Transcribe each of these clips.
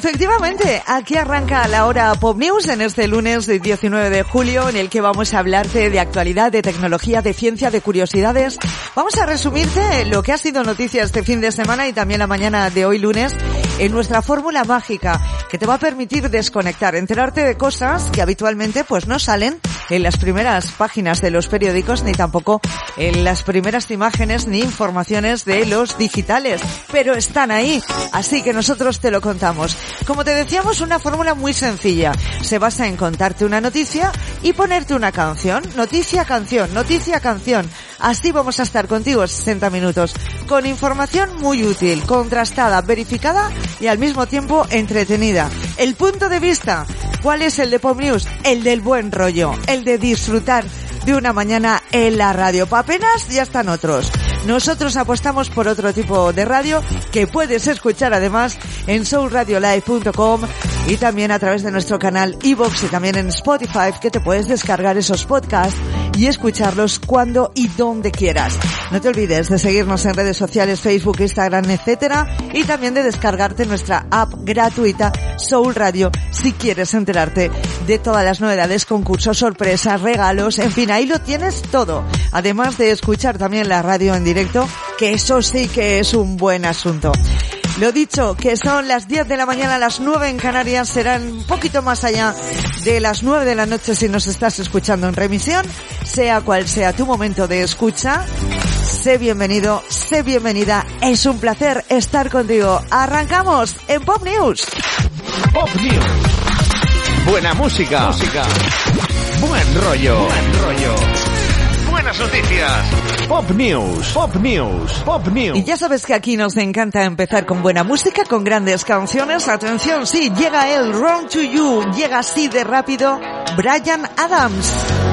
Efectivamente, aquí arranca la hora Pop News en este lunes 19 de julio en el que vamos a hablarte de actualidad, de tecnología, de ciencia, de curiosidades. Vamos a resumirte lo que ha sido noticia este fin de semana y también la mañana de hoy lunes en nuestra fórmula mágica que te va a permitir desconectar, enterarte de cosas que habitualmente pues no salen en las primeras páginas de los periódicos ni tampoco en las primeras imágenes ni informaciones de los digitales, pero están ahí, así que nosotros te lo contamos. Como te decíamos, una fórmula muy sencilla. Se basa en contarte una noticia y ponerte una canción. Noticia, canción, noticia, canción. Así vamos a estar contigo 60 minutos. Con información muy útil, contrastada, verificada y al mismo tiempo entretenida. El punto de vista. ¿Cuál es el de Pop News? El del buen rollo. El de disfrutar de una mañana en la radio. Pa' apenas ya están otros. Nosotros apostamos por otro tipo de radio que puedes escuchar además en soulradiolive.com y también a través de nuestro canal iVoox y también en Spotify que te puedes descargar esos podcasts y escucharlos cuando y donde quieras. No te olvides de seguirnos en redes sociales, Facebook, Instagram, etcétera, y también de descargarte nuestra app gratuita Soul Radio si quieres enterarte de todas las novedades, concursos, sorpresas, regalos, en fin, ahí lo tienes todo. Además de escuchar también la radio en directo, que eso sí que es un buen asunto. Lo dicho, que son las 10 de la mañana, las 9 en Canarias, serán un poquito más allá de las 9 de la noche si nos estás escuchando en remisión, sea cual sea tu momento de escucha. Sé bienvenido, sé bienvenida, es un placer estar contigo. Arrancamos en Pop News. Pop News. Buena música. Música. Buen rollo. Buen rollo. Buenas noticias. Pop News. Pop News. Pop News. Y ya sabes que aquí nos encanta empezar con buena música, con grandes canciones. Atención, sí, llega el Run to You. Llega así de rápido Brian Adams.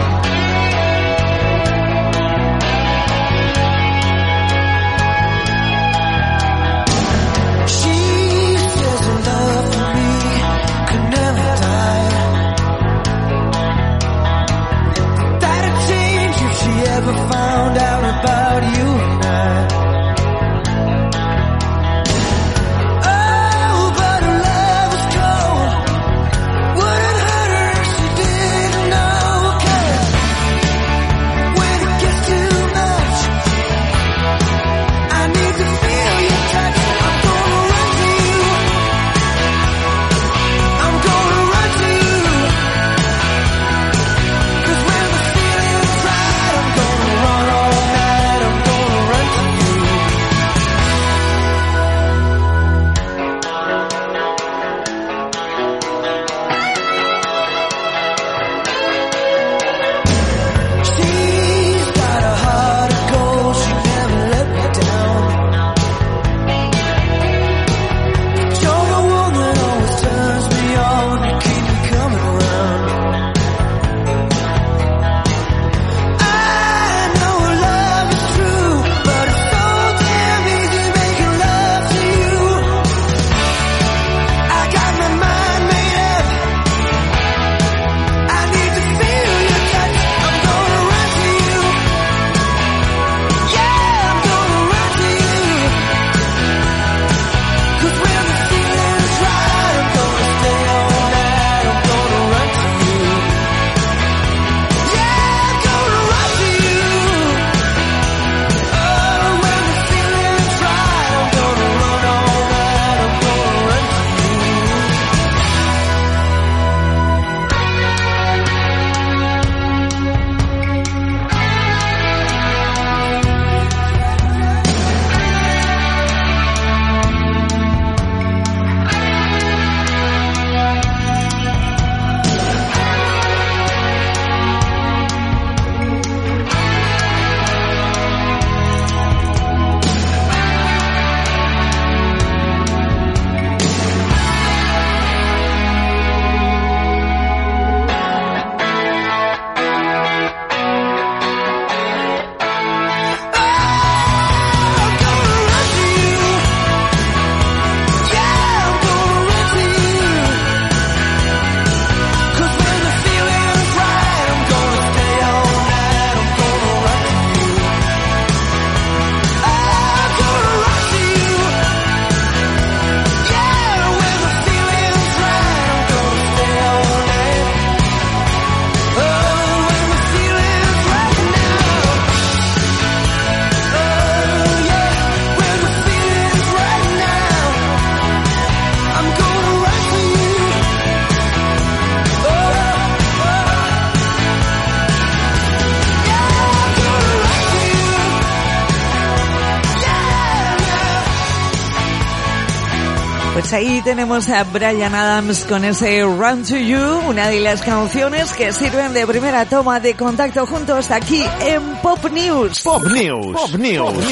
Pues ahí tenemos a Brian Adams con ese Run to You, una de las canciones que sirven de primera toma de contacto juntos aquí en Pop News. Pop News. Pop News.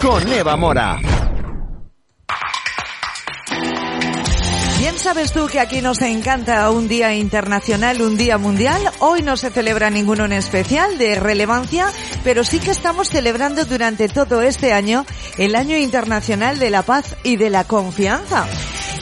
Con Eva Mora. Sabes tú que aquí nos encanta un día internacional, un día mundial. Hoy no se celebra ninguno en especial de relevancia, pero sí que estamos celebrando durante todo este año el Año Internacional de la Paz y de la Confianza.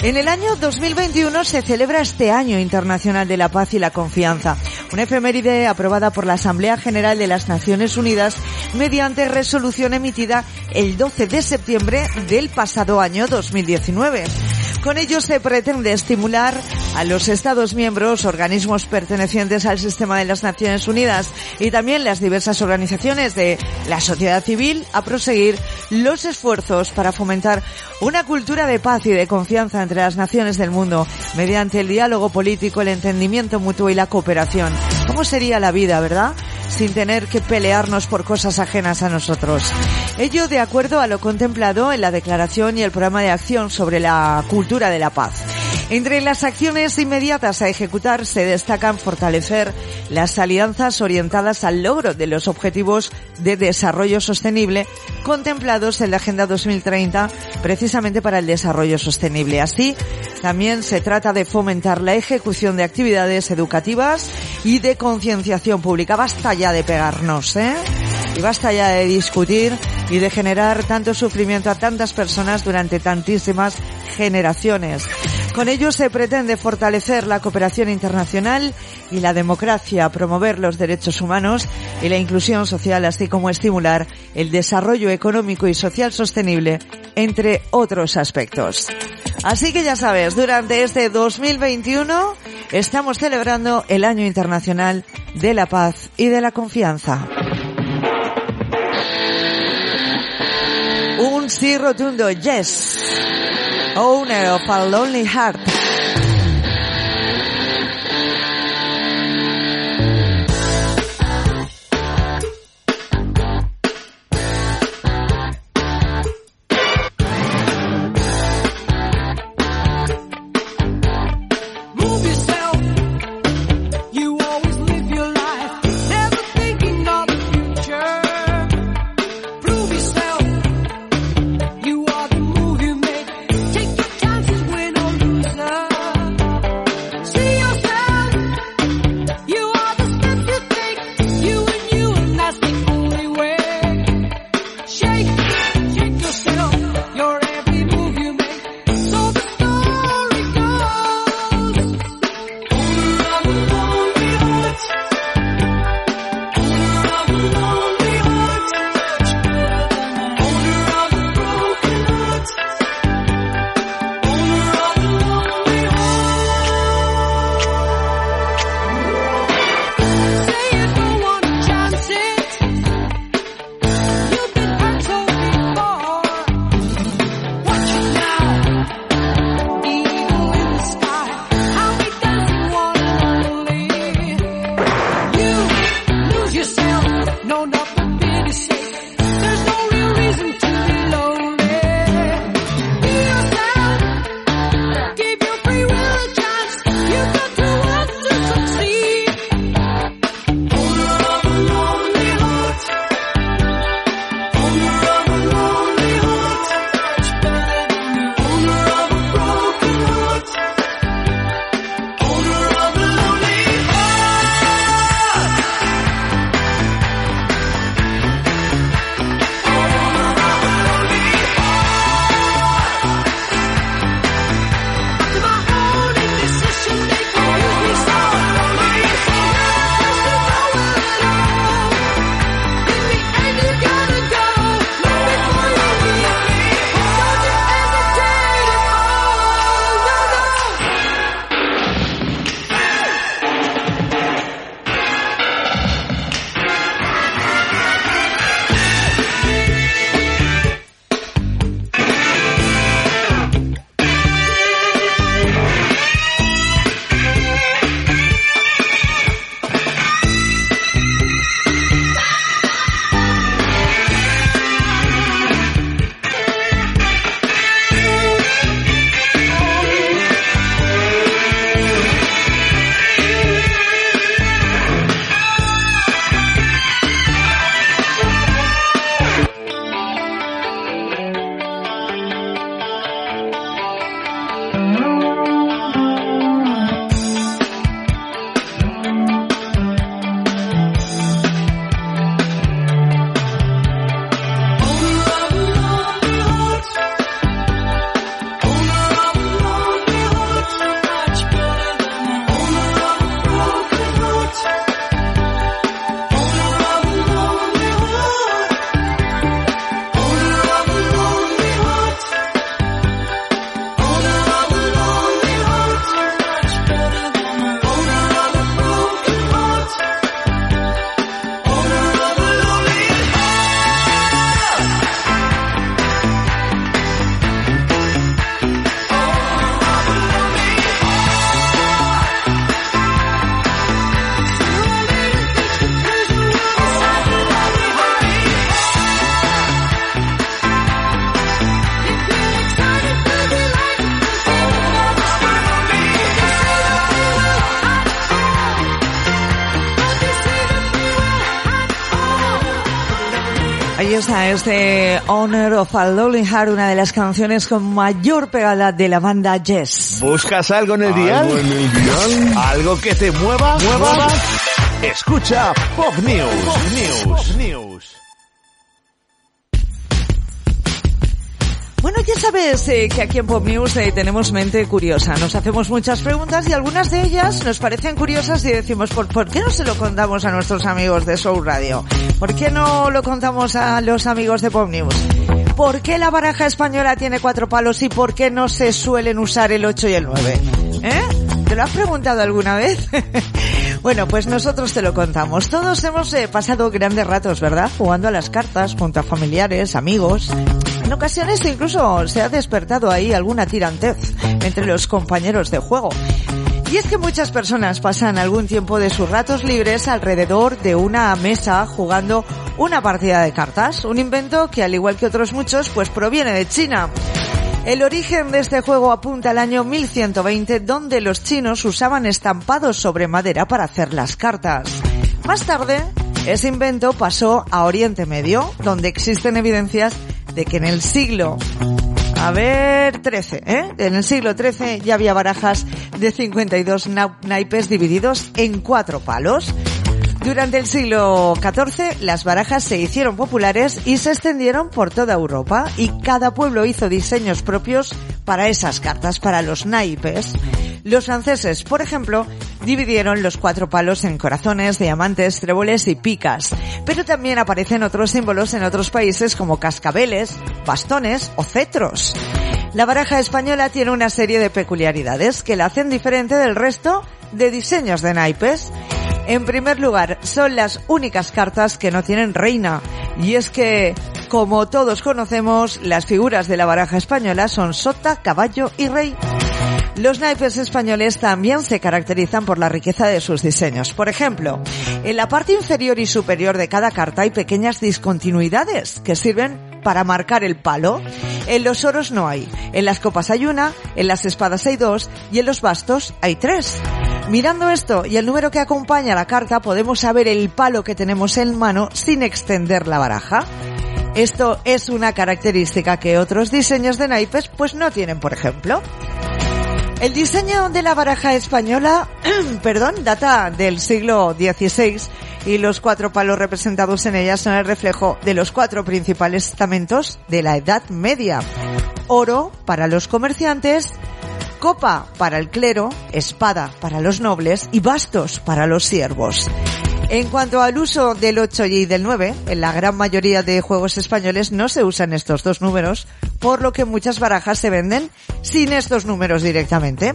En el año 2021 se celebra este Año Internacional de la Paz y la Confianza, una efeméride aprobada por la Asamblea General de las Naciones Unidas mediante resolución emitida el 12 de septiembre del pasado año 2019. Con ello se pretende estimular a los Estados miembros, organismos pertenecientes al sistema de las Naciones Unidas y también las diversas organizaciones de la sociedad civil a proseguir los esfuerzos para fomentar una cultura de paz y de confianza entre las naciones del mundo mediante el diálogo político, el entendimiento mutuo y la cooperación. ¿Cómo sería la vida, verdad? sin tener que pelearnos por cosas ajenas a nosotros. Ello de acuerdo a lo contemplado en la declaración y el programa de acción sobre la cultura de la paz. Entre las acciones inmediatas a ejecutar se destacan fortalecer las alianzas orientadas al logro de los objetivos de desarrollo sostenible contemplados en la Agenda 2030 precisamente para el desarrollo sostenible. Así, también se trata de fomentar la ejecución de actividades educativas y de concienciación pública. Basta ya de pegarnos, ¿eh? Y basta ya de discutir y de generar tanto sufrimiento a tantas personas durante tantísimas generaciones. Con ello se pretende fortalecer la cooperación internacional y la democracia, promover los derechos humanos y la inclusión social, así como estimular el desarrollo económico y social sostenible, entre otros aspectos. Así que ya sabes, durante este 2021 estamos celebrando el Año Internacional de la Paz y de la Confianza. Un sí rotundo yes. Owner of a Lonely Heart. Está este Honor of a Lonely Heart, una de las canciones con mayor pegada de la banda Yes. ¿Buscas algo en el dial? ¿Algo en el dial? ¿Algo que te mueva? ¿Mueva? Escucha Pop News. Pop News. News. Sabes eh, que aquí en Pop News eh, tenemos mente curiosa. Nos hacemos muchas preguntas y algunas de ellas nos parecen curiosas y decimos, ¿por, ¿por qué no se lo contamos a nuestros amigos de Soul Radio? ¿Por qué no lo contamos a los amigos de Pop News? ¿Por qué la baraja española tiene cuatro palos y por qué no se suelen usar el 8 y el 9? ¿Eh? ¿Te lo has preguntado alguna vez? bueno, pues nosotros te lo contamos. Todos hemos eh, pasado grandes ratos, ¿verdad? Jugando a las cartas junto a familiares, amigos. En ocasiones incluso se ha despertado ahí alguna tirantez entre los compañeros de juego. Y es que muchas personas pasan algún tiempo de sus ratos libres alrededor de una mesa jugando una partida de cartas, un invento que al igual que otros muchos pues proviene de China. El origen de este juego apunta al año 1120 donde los chinos usaban estampados sobre madera para hacer las cartas. Más tarde, ese invento pasó a Oriente Medio, donde existen evidencias de que en el siglo a ver, 13, ¿eh? En el siglo XIII ya había barajas de 52 na- naipes divididos en cuatro palos. Durante el siglo XIV las barajas se hicieron populares y se extendieron por toda Europa y cada pueblo hizo diseños propios para esas cartas, para los naipes. Los franceses, por ejemplo, dividieron los cuatro palos en corazones, diamantes, tréboles y picas, pero también aparecen otros símbolos en otros países como cascabeles, bastones o cetros. La baraja española tiene una serie de peculiaridades que la hacen diferente del resto de diseños de naipes. En primer lugar, son las únicas cartas que no tienen reina. Y es que, como todos conocemos, las figuras de la baraja española son sota, caballo y rey. Los naipes españoles también se caracterizan por la riqueza de sus diseños. Por ejemplo, en la parte inferior y superior de cada carta hay pequeñas discontinuidades que sirven para marcar el palo. En los oros no hay. En las copas hay una, en las espadas hay dos y en los bastos hay tres. Mirando esto y el número que acompaña la carta podemos saber el palo que tenemos en mano sin extender la baraja. Esto es una característica que otros diseños de naipes pues no tienen, por ejemplo. El diseño de la baraja española, perdón, data del siglo XVI y los cuatro palos representados en ella son el reflejo de los cuatro principales estamentos de la Edad Media. Oro para los comerciantes, copa para el clero, espada para los nobles y bastos para los siervos. En cuanto al uso del 8 y del 9, en la gran mayoría de juegos españoles no se usan estos dos números, por lo que muchas barajas se venden sin estos números directamente.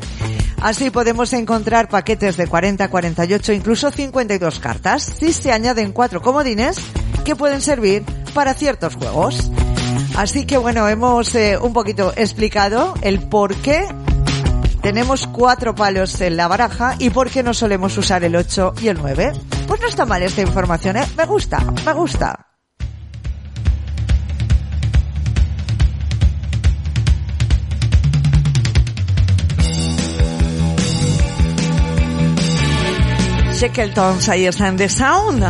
Así podemos encontrar paquetes de 40, 48, incluso 52 cartas, si se añaden cuatro comodines que pueden servir para ciertos juegos. Así que bueno, hemos eh, un poquito explicado el por qué tenemos cuatro palos en la baraja y por qué no solemos usar el 8 y el 9. Pues no está mal esta información, ¿eh? Me gusta, me gusta. Shackletons, ahí está en The Sound.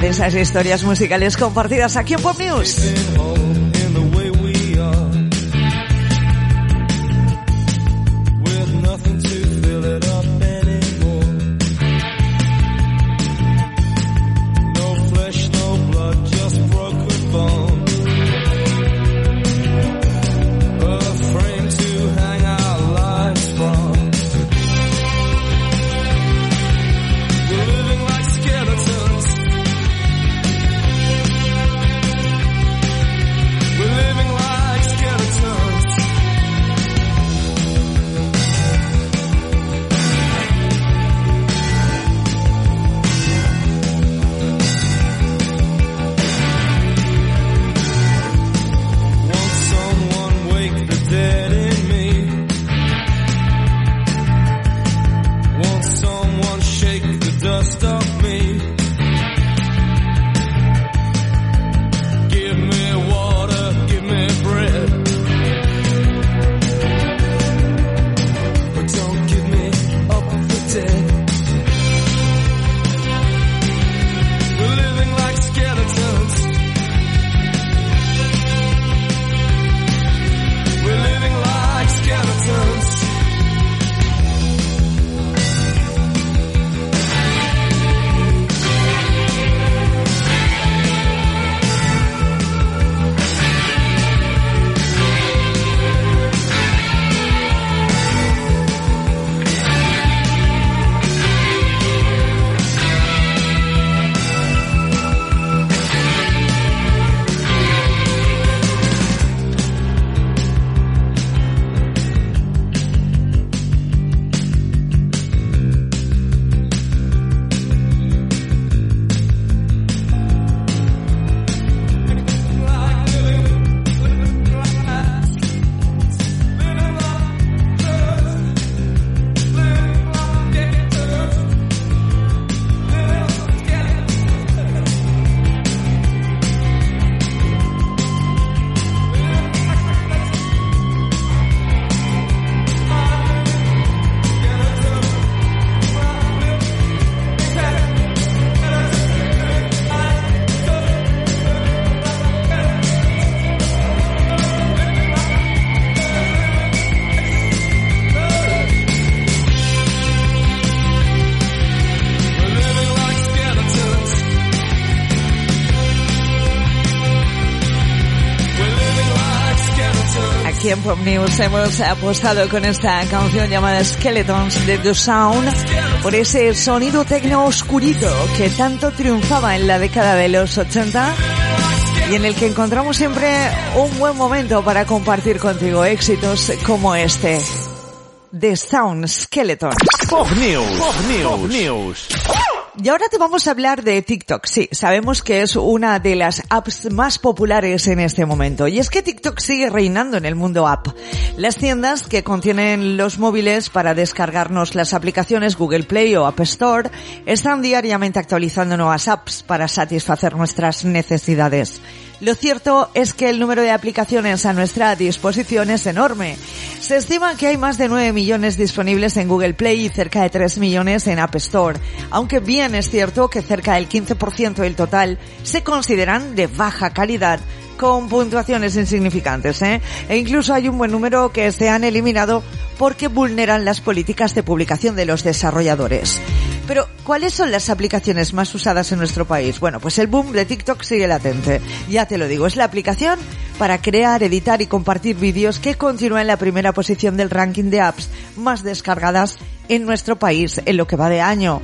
De esas historias musicales compartidas aquí en Pop News. Aquí en Pop News hemos apostado con esta canción llamada Skeletons de The Sound por ese sonido tecno oscurito que tanto triunfaba en la década de los 80 y en el que encontramos siempre un buen momento para compartir contigo éxitos como este. The Sound Skeletons. Pop News. Pop News. News. Y ahora te vamos a hablar de TikTok. Sí, sabemos que es una de las apps más populares en este momento. Y es que TikTok sigue reinando en el mundo app. Las tiendas que contienen los móviles para descargarnos las aplicaciones Google Play o App Store están diariamente actualizando nuevas apps para satisfacer nuestras necesidades. Lo cierto es que el número de aplicaciones a nuestra disposición es enorme. Se estima que hay más de 9 millones disponibles en Google Play y cerca de 3 millones en App Store, aunque bien es cierto que cerca del 15% del total se consideran de baja calidad con puntuaciones insignificantes, ¿eh? E incluso hay un buen número que se han eliminado porque vulneran las políticas de publicación de los desarrolladores. Pero, ¿cuáles son las aplicaciones más usadas en nuestro país? Bueno, pues el boom de TikTok sigue latente. Ya te lo digo, es la aplicación para crear, editar y compartir vídeos que continúa en la primera posición del ranking de apps más descargadas en nuestro país en lo que va de año.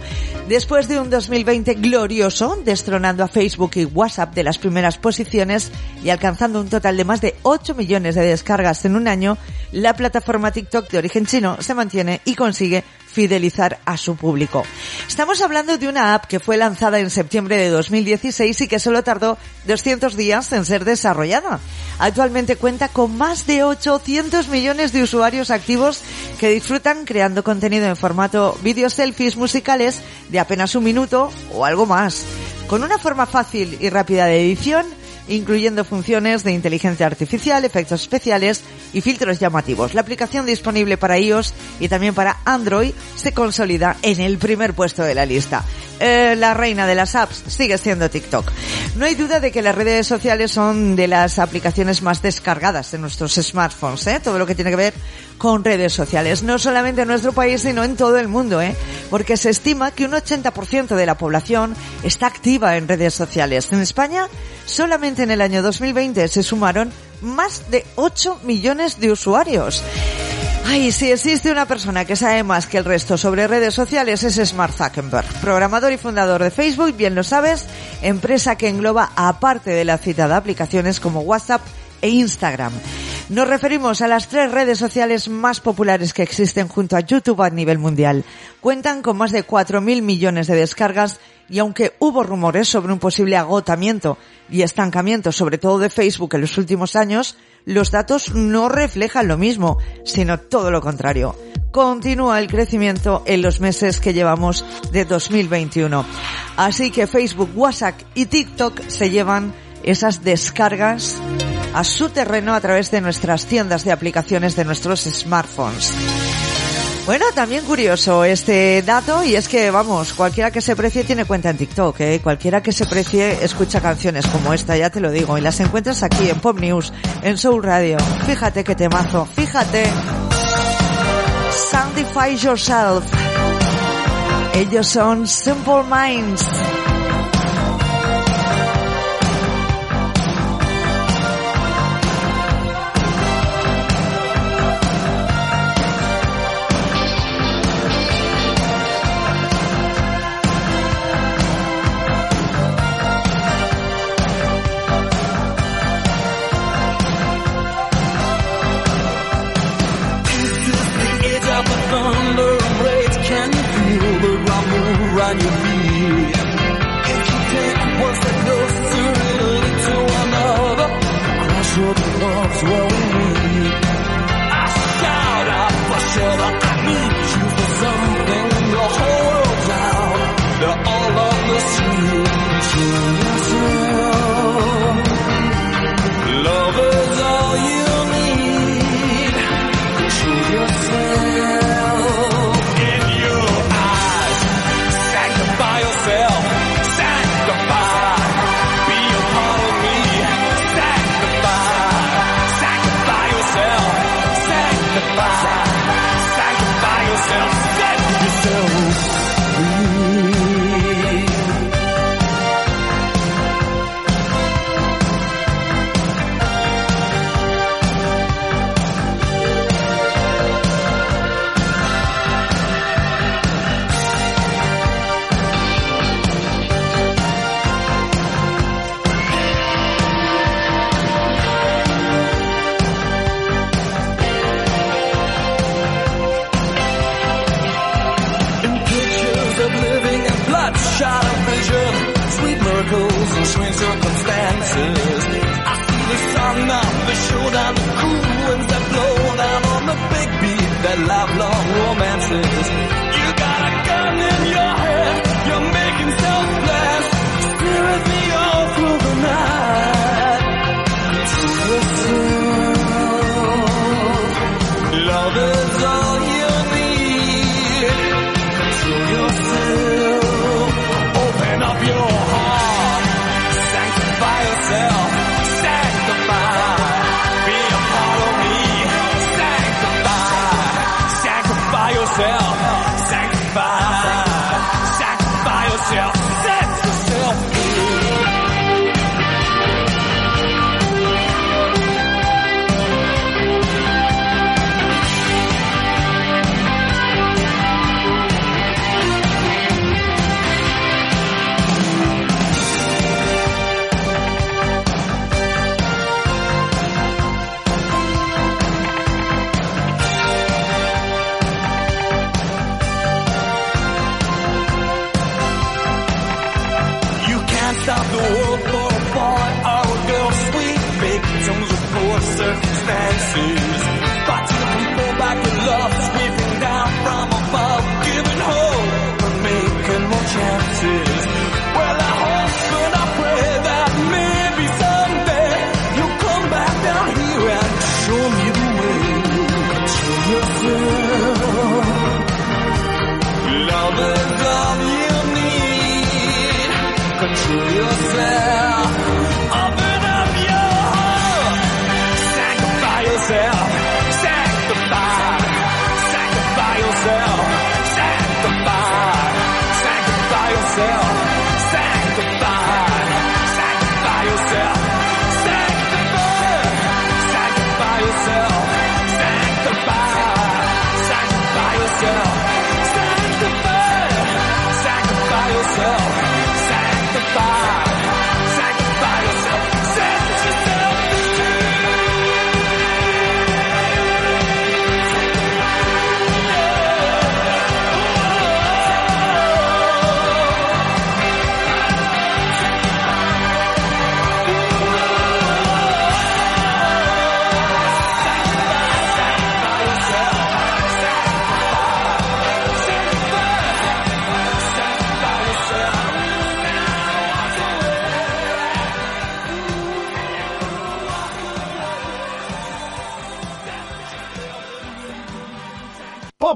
Después de un 2020 glorioso, destronando a Facebook y WhatsApp de las primeras posiciones y alcanzando un total de más de 8 millones de descargas en un año, la plataforma TikTok de origen chino se mantiene y consigue fidelizar a su público. Estamos hablando de una app que fue lanzada en septiembre de 2016 y que solo tardó 200 días en ser desarrollada. Actualmente cuenta con más de 800 millones de usuarios activos que disfrutan creando contenido en formato vídeos selfies musicales de apenas un minuto o algo más. Con una forma fácil y rápida de edición, incluyendo funciones de inteligencia artificial, efectos especiales y filtros llamativos. La aplicación disponible para iOS y también para Android se consolida en el primer puesto de la lista. Eh, la reina de las apps sigue siendo TikTok. No hay duda de que las redes sociales son de las aplicaciones más descargadas en nuestros smartphones, ¿eh? todo lo que tiene que ver con redes sociales, no solamente en nuestro país, sino en todo el mundo, ¿eh? porque se estima que un 80% de la población está activa en redes sociales. En España, solamente en el año 2020 se sumaron más de 8 millones de usuarios. Ay, si existe una persona que sabe más que el resto sobre redes sociales es Mark Zuckerberg, programador y fundador de Facebook, bien lo sabes, empresa que engloba aparte de la citada aplicaciones como WhatsApp e Instagram. Nos referimos a las tres redes sociales más populares que existen junto a YouTube a nivel mundial. Cuentan con más de 4.000 millones de descargas y aunque hubo rumores sobre un posible agotamiento y estancamiento, sobre todo de Facebook en los últimos años, los datos no reflejan lo mismo, sino todo lo contrario. Continúa el crecimiento en los meses que llevamos de 2021. Así que Facebook, WhatsApp y TikTok se llevan esas descargas a su terreno a través de nuestras tiendas de aplicaciones de nuestros smartphones. Bueno, también curioso este dato y es que, vamos, cualquiera que se precie tiene cuenta en TikTok, ¿eh? Cualquiera que se precie escucha canciones como esta, ya te lo digo, y las encuentras aquí en Pop News, en Soul Radio. Fíjate que temazo, fíjate. Soundify Yourself. Ellos son Simple Minds.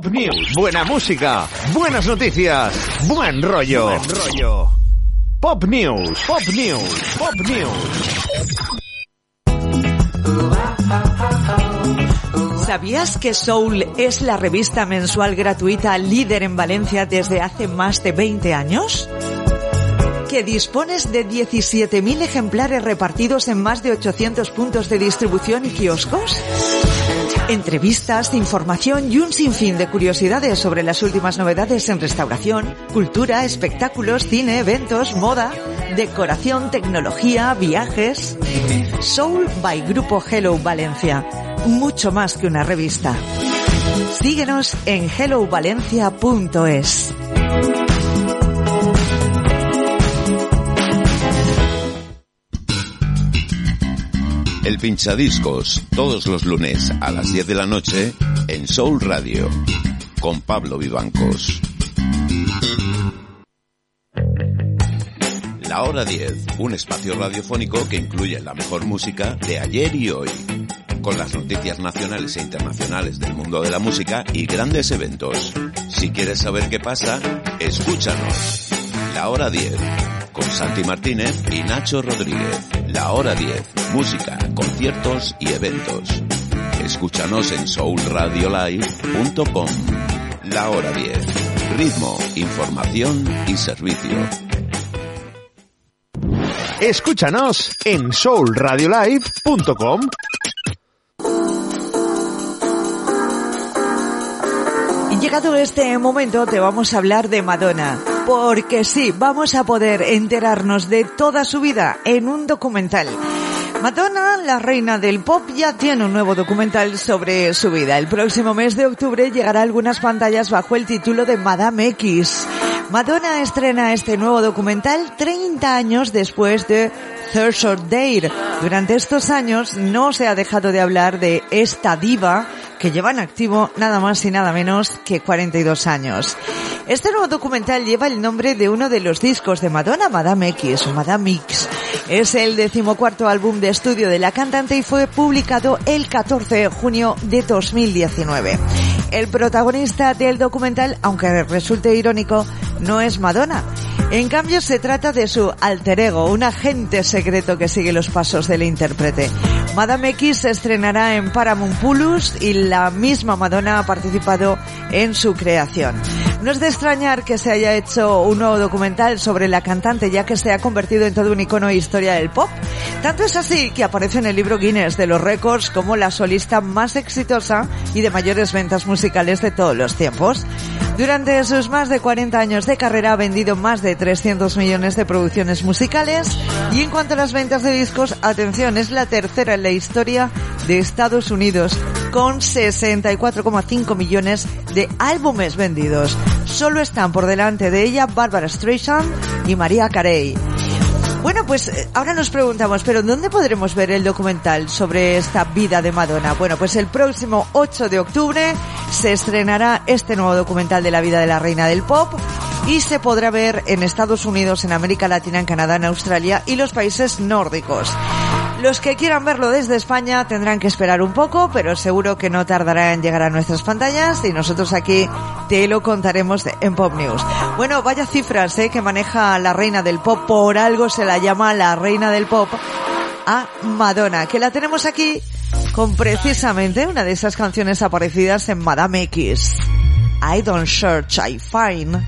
Pop News, buena música, buenas noticias, buen rollo. Buen rollo. Pop News, Pop News, Pop News. ¿Sabías que Soul es la revista mensual gratuita líder en Valencia desde hace más de 20 años? ¿Que dispones de 17.000 ejemplares repartidos en más de 800 puntos de distribución y kioscos? Entrevistas, información y un sinfín de curiosidades sobre las últimas novedades en restauración, cultura, espectáculos, cine, eventos, moda, decoración, tecnología, viajes. Soul by Grupo Hello Valencia. Mucho más que una revista. Síguenos en hellovalencia.es. El pinchadiscos, todos los lunes a las 10 de la noche en Soul Radio, con Pablo Vivancos. La Hora 10, un espacio radiofónico que incluye la mejor música de ayer y hoy, con las noticias nacionales e internacionales del mundo de la música y grandes eventos. Si quieres saber qué pasa, escúchanos. La Hora 10, con Santi Martínez y Nacho Rodríguez. La Hora 10, música, conciertos y eventos. Escúchanos en soulradiolive.com. La Hora 10, ritmo, información y servicio. Escúchanos en soulradiolive.com. Llegado este momento te vamos a hablar de Madonna. Porque sí, vamos a poder enterarnos de toda su vida en un documental. Madonna, la reina del pop, ya tiene un nuevo documental sobre su vida. El próximo mes de octubre llegará a algunas pantallas bajo el título de Madame X. Madonna estrena este nuevo documental 30 años después de Third Date. Durante estos años no se ha dejado de hablar de esta diva que lleva en activo nada más y nada menos que 42 años. Este nuevo documental lleva el nombre de uno de los discos de Madonna, Madame X o Madame X. Es el decimocuarto álbum de estudio de la cantante y fue publicado el 14 de junio de 2019. El protagonista del documental, aunque resulte irónico, no es Madonna. En cambio, se trata de su alter ego, un agente secreto que sigue los pasos del intérprete. Madame X se estrenará en Paramount Plus y la misma Madonna ha participado en su creación. No es de extrañar que se haya hecho un nuevo documental sobre la cantante ya que se ha convertido en todo un icono de historia del pop. Tanto es así que aparece en el libro Guinness de los récords como la solista más exitosa y de mayores ventas musicales de todos los tiempos. Durante sus más de 40 años de carrera ha vendido más de 300 millones de producciones musicales y en cuanto a las ventas de discos, atención, es la tercera en la historia de Estados Unidos con 64,5 millones de álbumes vendidos. Solo están por delante de ella Barbara Streisand y María Carey. Bueno, pues eh, ahora nos preguntamos, ¿pero dónde podremos ver el documental sobre esta vida de Madonna? Bueno, pues el próximo 8 de octubre se estrenará este nuevo documental de la vida de la reina del pop y se podrá ver en Estados Unidos, en América Latina, en Canadá, en Australia y los países nórdicos. Los que quieran verlo desde España tendrán que esperar un poco, pero seguro que no tardará en llegar a nuestras pantallas y nosotros aquí te lo contaremos en Pop News. Bueno, vaya cifras ¿eh? que maneja la reina del pop, por algo se la llama la reina del pop, a Madonna, que la tenemos aquí con precisamente una de esas canciones aparecidas en Madame X. I don't search, I find.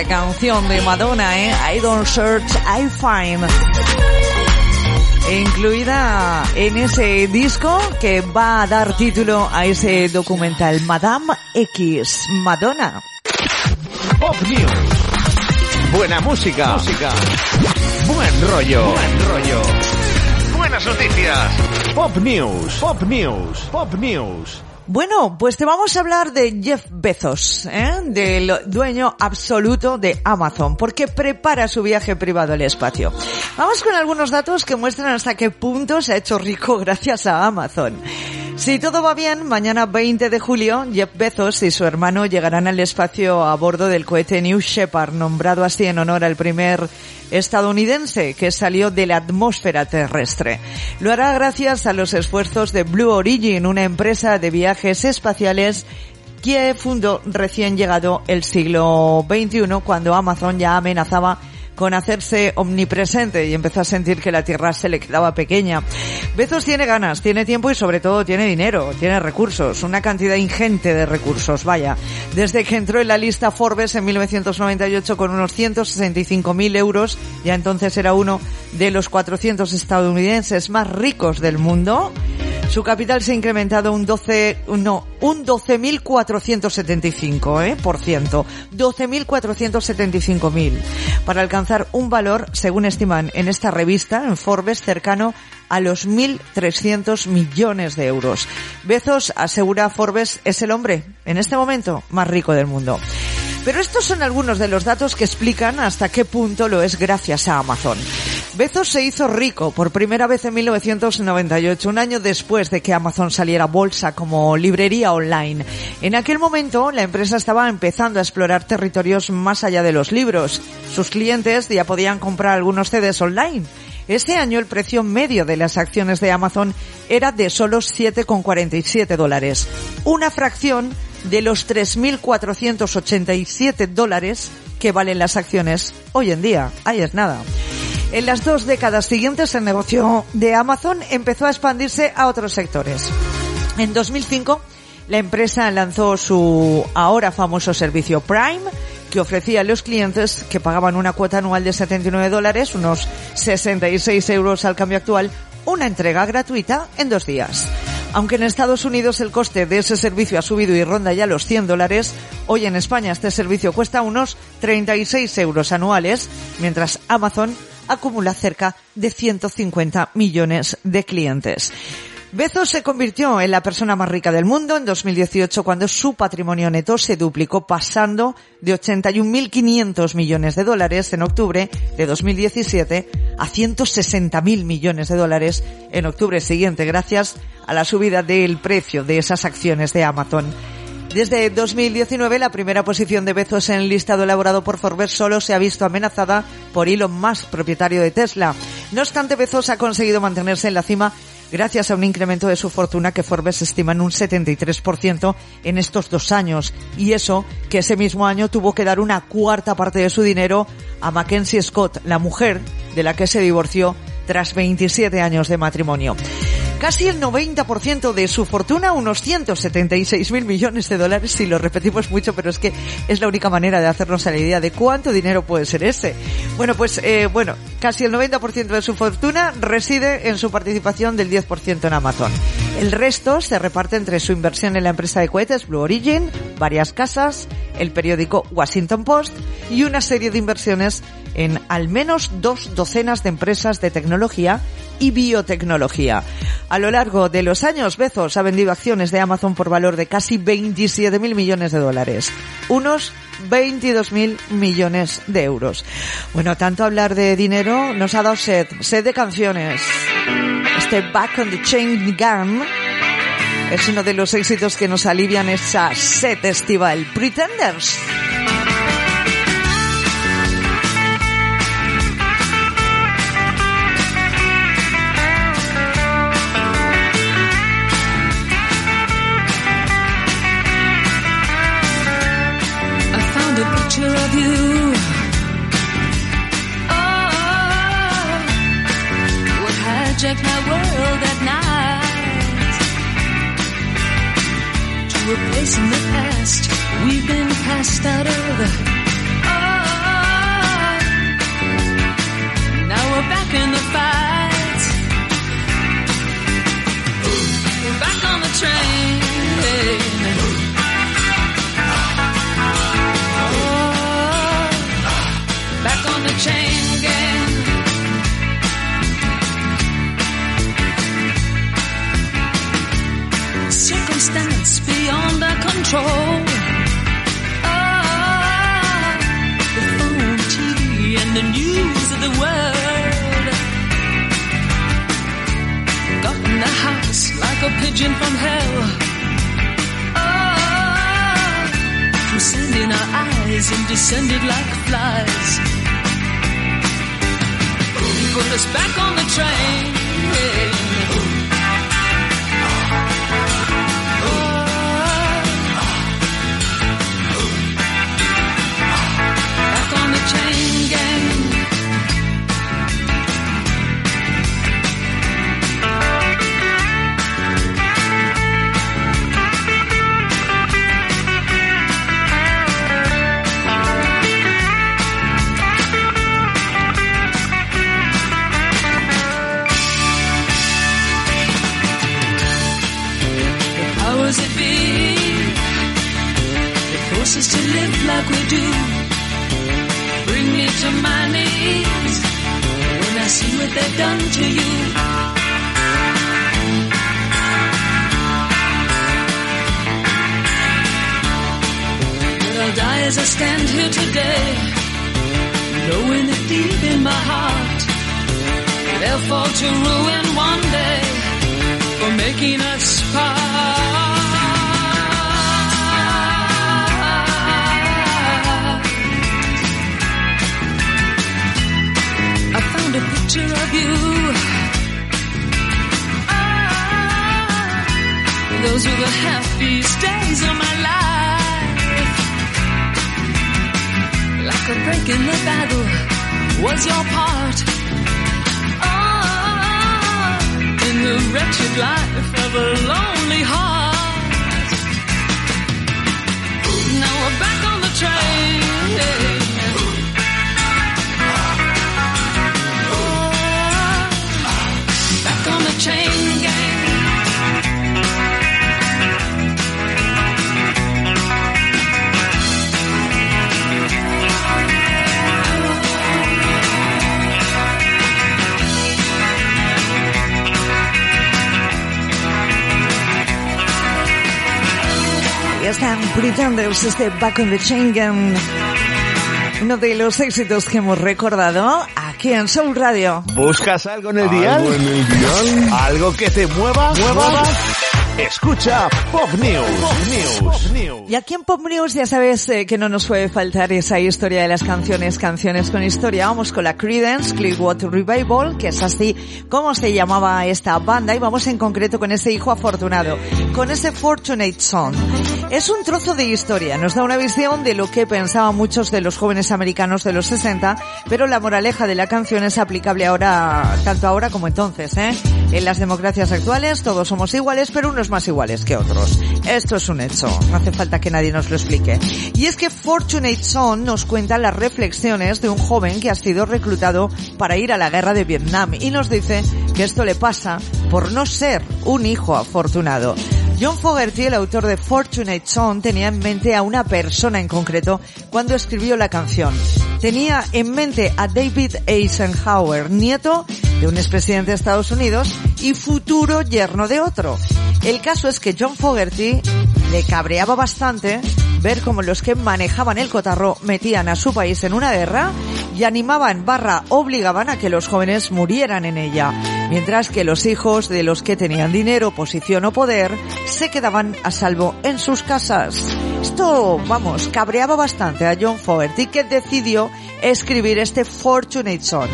Esta canción de Madonna, ¿eh? I don't search, I find. Incluida en ese disco que va a dar título a ese documental Madame X, Madonna. Pop News. Buena música. Música. Buen rollo. Buen rollo. Buenas noticias. Pop News. Pop News. Pop News. Bueno, pues te vamos a hablar de Jeff Bezos, ¿eh? del dueño absoluto de Amazon, porque prepara su viaje privado al espacio. Vamos con algunos datos que muestran hasta qué punto se ha hecho rico gracias a Amazon. Si todo va bien, mañana 20 de julio, Jeff Bezos y su hermano llegarán al espacio a bordo del cohete New Shepard, nombrado así en honor al primer estadounidense que salió de la atmósfera terrestre. Lo hará gracias a los esfuerzos de Blue Origin, una empresa de viajes espaciales que fundó recién llegado el siglo XXI cuando Amazon ya amenazaba con hacerse omnipresente y empezó a sentir que la tierra se le quedaba pequeña. Bezos tiene ganas, tiene tiempo y sobre todo tiene dinero, tiene recursos, una cantidad ingente de recursos, vaya. Desde que entró en la lista Forbes en 1998 con unos 165.000 euros, ya entonces era uno de los 400 estadounidenses más ricos del mundo, su capital se ha incrementado un 12, no, un 12.475, eh, por ciento. 12.475.000. Para alcanzar un valor, según estiman en esta revista, en Forbes, cercano a los 1.300 millones de euros. Bezos, asegura Forbes, es el hombre, en este momento, más rico del mundo. Pero estos son algunos de los datos que explican hasta qué punto lo es gracias a Amazon. Bezos se hizo rico por primera vez en 1998, un año después de que Amazon saliera a bolsa como librería online. En aquel momento, la empresa estaba empezando a explorar territorios más allá de los libros. Sus clientes ya podían comprar algunos CDs online. Ese año el precio medio de las acciones de Amazon era de solo 7,47 dólares. Una fracción de los 3.487 dólares que valen las acciones hoy en día. Ahí es nada. En las dos décadas siguientes el negocio de Amazon empezó a expandirse a otros sectores. En 2005 la empresa lanzó su ahora famoso servicio Prime, que ofrecía a los clientes que pagaban una cuota anual de 79 dólares, unos 66 euros al cambio actual, una entrega gratuita en dos días. Aunque en Estados Unidos el coste de ese servicio ha subido y ronda ya los 100 dólares, hoy en España este servicio cuesta unos 36 euros anuales, mientras Amazon acumula cerca de 150 millones de clientes. Bezos se convirtió en la persona más rica del mundo en 2018 cuando su patrimonio neto se duplicó pasando de 81.500 millones de dólares en octubre de 2017 a 160.000 millones de dólares en octubre siguiente gracias a la subida del precio de esas acciones de Amazon. Desde 2019, la primera posición de Bezos en el listado elaborado por Forbes solo se ha visto amenazada por Elon Musk, propietario de Tesla. No obstante, Bezos ha conseguido mantenerse en la cima gracias a un incremento de su fortuna que Forbes estima en un 73% en estos dos años. Y eso que ese mismo año tuvo que dar una cuarta parte de su dinero a Mackenzie Scott, la mujer de la que se divorció tras 27 años de matrimonio. Casi el 90% de su fortuna, unos 176 mil millones de dólares, si lo repetimos mucho, pero es que es la única manera de hacernos a la idea de cuánto dinero puede ser ese. Bueno, pues, eh, bueno, casi el 90% de su fortuna reside en su participación del 10% en Amazon. El resto se reparte entre su inversión en la empresa de cohetes Blue Origin, varias casas, el periódico Washington Post y una serie de inversiones en al menos dos docenas de empresas de tecnología y biotecnología. A lo largo de los años, Bezos ha vendido acciones de Amazon por valor de casi 27 mil millones de dólares. Unos 22 mil millones de euros. Bueno, tanto hablar de dinero nos ha dado sed, sed de canciones. Este Back on the Chain Gun es uno de los éxitos que nos alivian esa sed estival. Pretenders. project my world at night to a place in the past we've been cast out of. Oh, now we're back in the fight. Control. Ah, the phone, TV, and the news of the world. Got in the house like a pigeon from hell. From sand in our eyes and descended like flies. Put us back on the train. They to live like we do. Bring me to my knees when I see what they've done to you. But I'll die as I stand here today, knowing that deep in my heart they'll fall to ruin one day for making us part. Picture of you. Ah, those were the happiest days of my life. Like a break in the battle was your part. Ah, in the wretched life of a lonely heart. Now we're back on the train. Están Pretenders, este Back on the Chain. Uno de los éxitos que hemos recordado aquí en Soul Radio. ¿Buscas algo en el dial? ¿Algo en el dial? ¿Algo que te mueva? ¿Mueva? Escucha Pop News. Pop News. News. Y aquí en Pop News ya sabes eh, que no nos puede faltar esa historia de las canciones, canciones con historia. Vamos con la Creedence Clearwater Revival, que es así como se llamaba esta banda, y vamos en concreto con ese hijo afortunado, con ese Fortunate Son. Es un trozo de historia, nos da una visión de lo que pensaban muchos de los jóvenes americanos de los 60, pero la moraleja de la canción es aplicable ahora, tanto ahora como entonces, ¿eh? En las democracias actuales todos somos iguales, pero unos más iguales que otros. Esto es un hecho, no hace falta que nadie nos lo explique. Y es que Fortunate Son nos cuenta las reflexiones de un joven que ha sido reclutado para ir a la guerra de Vietnam y nos dice que esto le pasa por no ser un hijo afortunado. John Fogerty, el autor de Fortunate Son, tenía en mente a una persona en concreto cuando escribió la canción. Tenía en mente a David Eisenhower, nieto de un expresidente de Estados Unidos y futuro yerno de otro. El caso es que John Fogerty le cabreaba bastante ver cómo los que manejaban el cotarro metían a su país en una guerra y animaban barra obligaban a que los jóvenes murieran en ella, mientras que los hijos de los que tenían dinero, posición o poder se quedaban a salvo en sus casas. Esto, vamos, cabreaba bastante a John Fogerty que decidió escribir este Fortunate Son.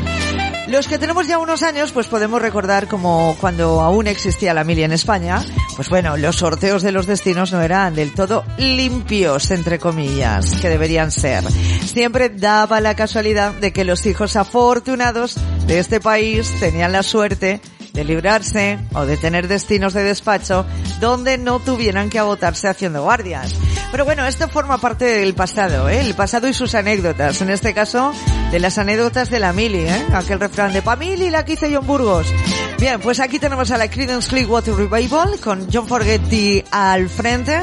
Los que tenemos ya unos años, pues podemos recordar como cuando aún existía la mili en España, pues bueno, los sorteos de los destinos no eran del todo limpios, entre comillas, que deberían ser. Siempre daba la casualidad de que los hijos afortunados de este país tenían la suerte de librarse o de tener destinos de despacho donde no tuvieran que agotarse haciendo guardias. Pero bueno, esto forma parte del pasado, ¿eh? El pasado y sus anécdotas. En este caso, de las anécdotas de la Mili, ¿eh? Aquel refrán de Pa' Mili la yo en Burgos. Bien, pues aquí tenemos a la Creedence Clearwater Revival con John Forgetti al frente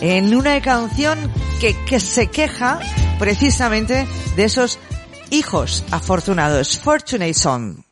en una canción que, que se queja precisamente de esos hijos afortunados. Fortunate Son.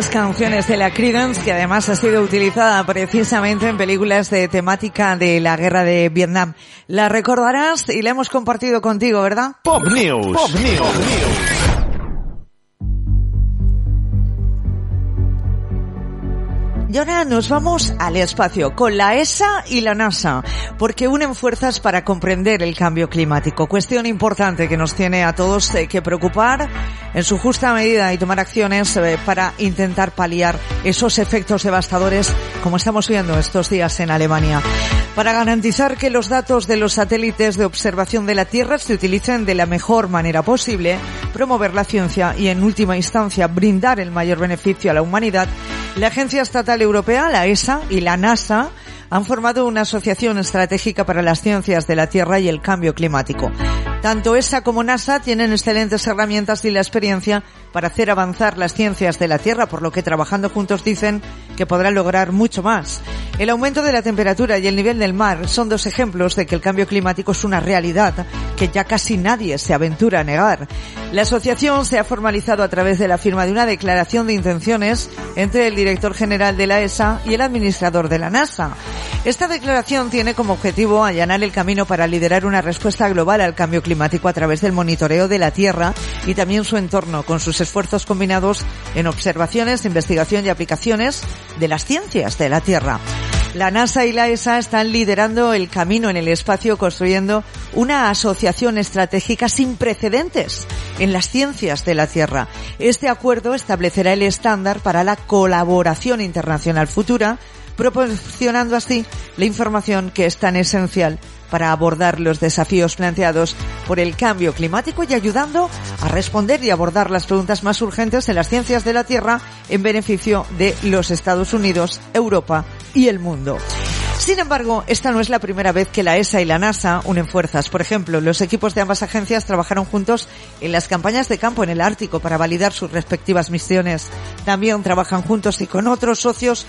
Las canciones de la Creedence que además ha sido utilizada precisamente en películas de temática de la guerra de Vietnam. La recordarás y la hemos compartido contigo, ¿verdad? Pop News. Pop News. Y nos vamos al espacio con la ESA y la NASA, porque unen fuerzas para comprender el cambio climático. Cuestión importante que nos tiene a todos eh, que preocupar en su justa medida y tomar acciones eh, para intentar paliar esos efectos devastadores como estamos viendo estos días en Alemania. Para garantizar que los datos de los satélites de observación de la Tierra se utilicen de la mejor manera posible, promover la ciencia y en última instancia brindar el mayor beneficio a la humanidad, la Agencia Estatal Europea, la ESA y la NASA han formado una asociación estratégica para las ciencias de la Tierra y el cambio climático. Tanto ESA como NASA tienen excelentes herramientas y la experiencia para hacer avanzar las ciencias de la Tierra, por lo que trabajando juntos dicen que podrán lograr mucho más. El aumento de la temperatura y el nivel del mar son dos ejemplos de que el cambio climático es una realidad que ya casi nadie se aventura a negar. La asociación se ha formalizado a través de la firma de una declaración de intenciones entre el director general de la ESA y el administrador de la NASA. Esta declaración tiene como objetivo allanar el camino para liderar una respuesta global al cambio climático a través del monitoreo de la Tierra y también su entorno, con sus esfuerzos combinados en observaciones, investigación y aplicaciones de las ciencias de la Tierra. La NASA y la ESA están liderando el camino en el espacio construyendo una asociación estratégica sin precedentes en las ciencias de la Tierra. Este acuerdo establecerá el estándar para la colaboración internacional futura, proporcionando así la información que es tan esencial para abordar los desafíos planteados por el cambio climático y ayudando a responder y abordar las preguntas más urgentes en las ciencias de la Tierra en beneficio de los Estados Unidos, Europa y el mundo. Sin embargo, esta no es la primera vez que la ESA y la NASA unen fuerzas. Por ejemplo, los equipos de ambas agencias trabajaron juntos en las campañas de campo en el Ártico para validar sus respectivas misiones. También trabajan juntos y con otros socios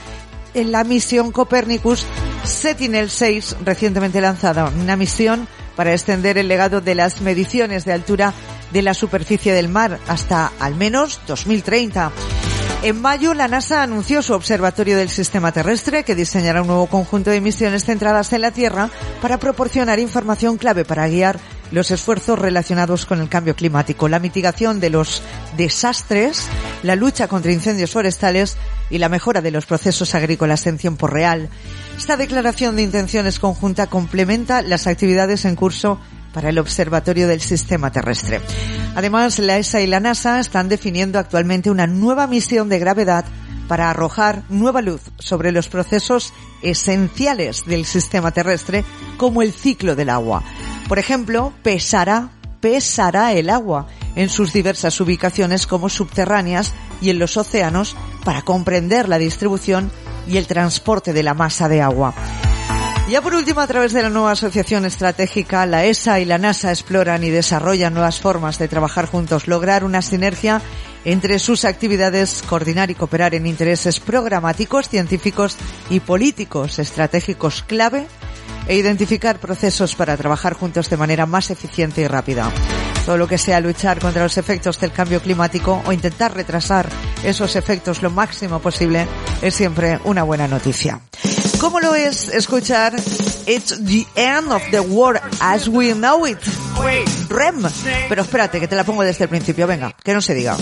en la misión Copernicus Sentinel-6 recientemente lanzada, una misión para extender el legado de las mediciones de altura de la superficie del mar hasta al menos 2030. En mayo, la NASA anunció su observatorio del sistema terrestre, que diseñará un nuevo conjunto de misiones centradas en la Tierra para proporcionar información clave para guiar los esfuerzos relacionados con el cambio climático, la mitigación de los desastres, la lucha contra incendios forestales y la mejora de los procesos agrícolas en tiempo real. Esta declaración de intenciones conjunta complementa las actividades en curso para el Observatorio del Sistema Terrestre. Además, la ESA y la NASA están definiendo actualmente una nueva misión de gravedad para arrojar nueva luz sobre los procesos esenciales del sistema terrestre, como el ciclo del agua. Por ejemplo, pesará, pesará el agua en sus diversas ubicaciones como subterráneas y en los océanos para comprender la distribución y el transporte de la masa de agua. Ya por último, a través de la nueva asociación estratégica, la ESA y la NASA exploran y desarrollan nuevas formas de trabajar juntos, lograr una sinergia entre sus actividades, coordinar y cooperar en intereses programáticos, científicos y políticos estratégicos clave e identificar procesos para trabajar juntos de manera más eficiente y rápida. Todo lo que sea luchar contra los efectos del cambio climático o intentar retrasar esos efectos lo máximo posible es siempre una buena noticia. ¿Cómo lo es escuchar It's the end of the world as we know it? Rem. Pero espérate, que te la pongo desde el principio. Venga, que no se diga.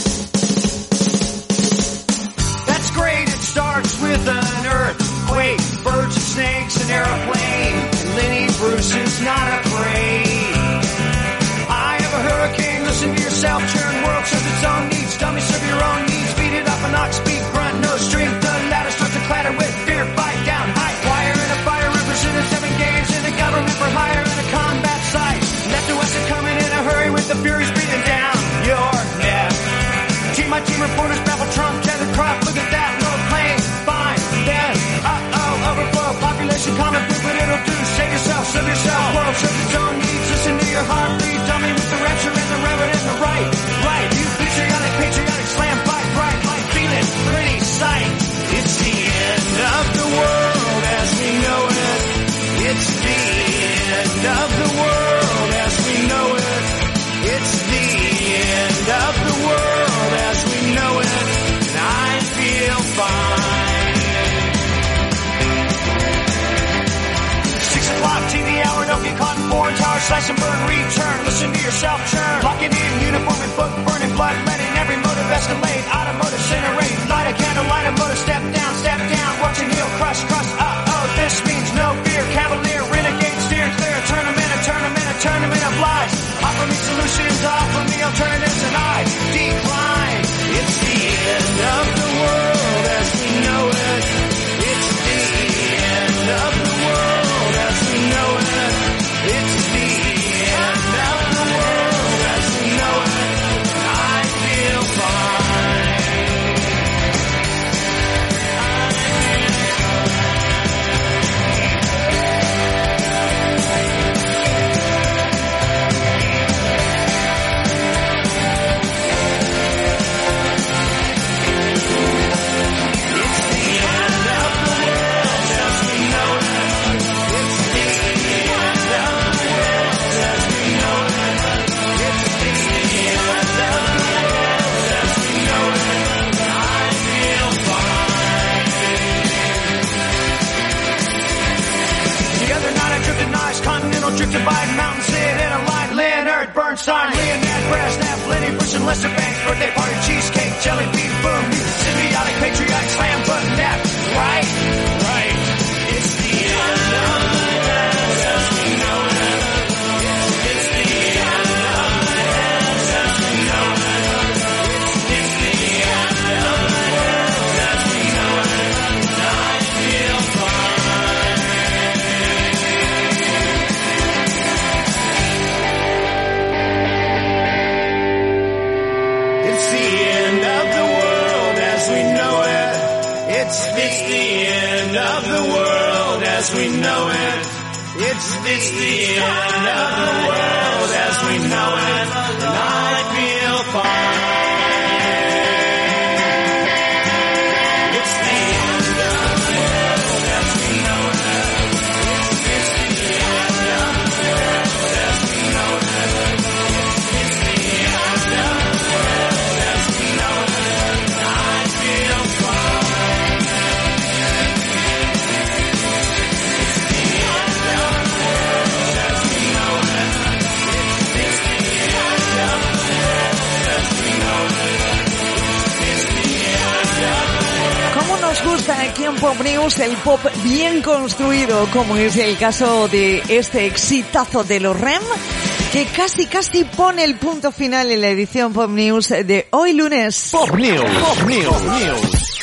That's great, it starts with an earthquake, birds and snakes, an airplane. Lenny Bruce is not afraid. I have a hurricane, listen to yourself, churn world serves its own needs. Dummy serve your own needs, beat it up an ox, speak, grunt, no strength. The ladder starts to clatter with fear, fight down, high wire in a fire, represented seven games in a government for hire in a combat site. Left to are coming in a hurry with the furies breathing down your neck. Team my team reporters babble Trump, tethered crop, look at that common food, but it'll do, save yourself, serve yourself, world serves its own needs, listen to your heartbeat, dummy with the rapture and the reverend and the right, right, you patriotic, patriotic, slam, fight, bright, light, feeling, pretty sight, tower, slice and burn, return, listen to yourself churn, locking in, uniform and book, burning blood, letting every motive escalate, automotive incinerate, light a candle, light a motor, step down, step down, watch your heel crush, crush, uh-oh, this means no fear, cavalier, renegade, steer clear, tournament, a tournament, a tournament of lies, offer me solutions, offer me alternatives, and I decline, nos gusta aquí en Pop News el pop bien construido, como es el caso de este exitazo de los REM, que casi casi pone el punto final en la edición Pop News de hoy lunes. Pop News. Pop News.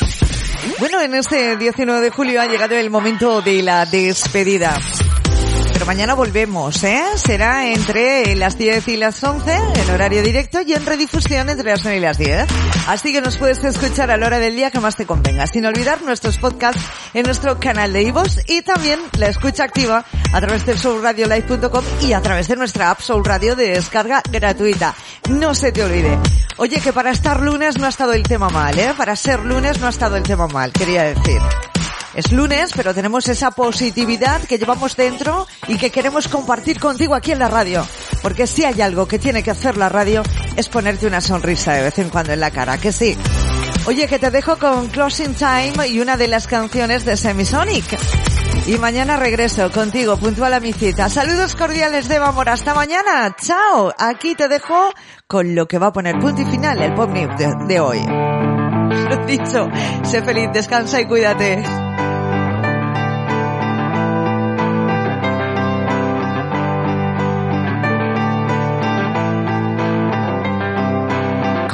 Bueno, en este 19 de julio ha llegado el momento de la despedida. Pero mañana volvemos, ¿eh? Será entre las 10 y las 11 en horario directo y en redifusión entre las 9 y las 10. Así que nos puedes escuchar a la hora del día que más te convenga. Sin olvidar nuestros podcasts en nuestro canal de iVoox y también la escucha activa a través de soulradiolive.com y a través de nuestra app Soul Radio de descarga gratuita. No se te olvide. Oye, que para estar lunes no ha estado el tema mal, ¿eh? Para ser lunes no ha estado el tema mal, quería decir. Es lunes, pero tenemos esa positividad que llevamos dentro y que queremos compartir contigo aquí en la radio. Porque si hay algo que tiene que hacer la radio es ponerte una sonrisa de vez en cuando en la cara, que sí. Oye, que te dejo con Closing Time y una de las canciones de Semisonic. Y mañana regreso contigo, puntual a mi cita. Saludos cordiales de Amor. Hasta mañana. Chao. Aquí te dejo con lo que va a poner punto y final el Pop de hoy. Lo dicho, sé feliz, descansa y cuídate.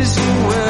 Places you will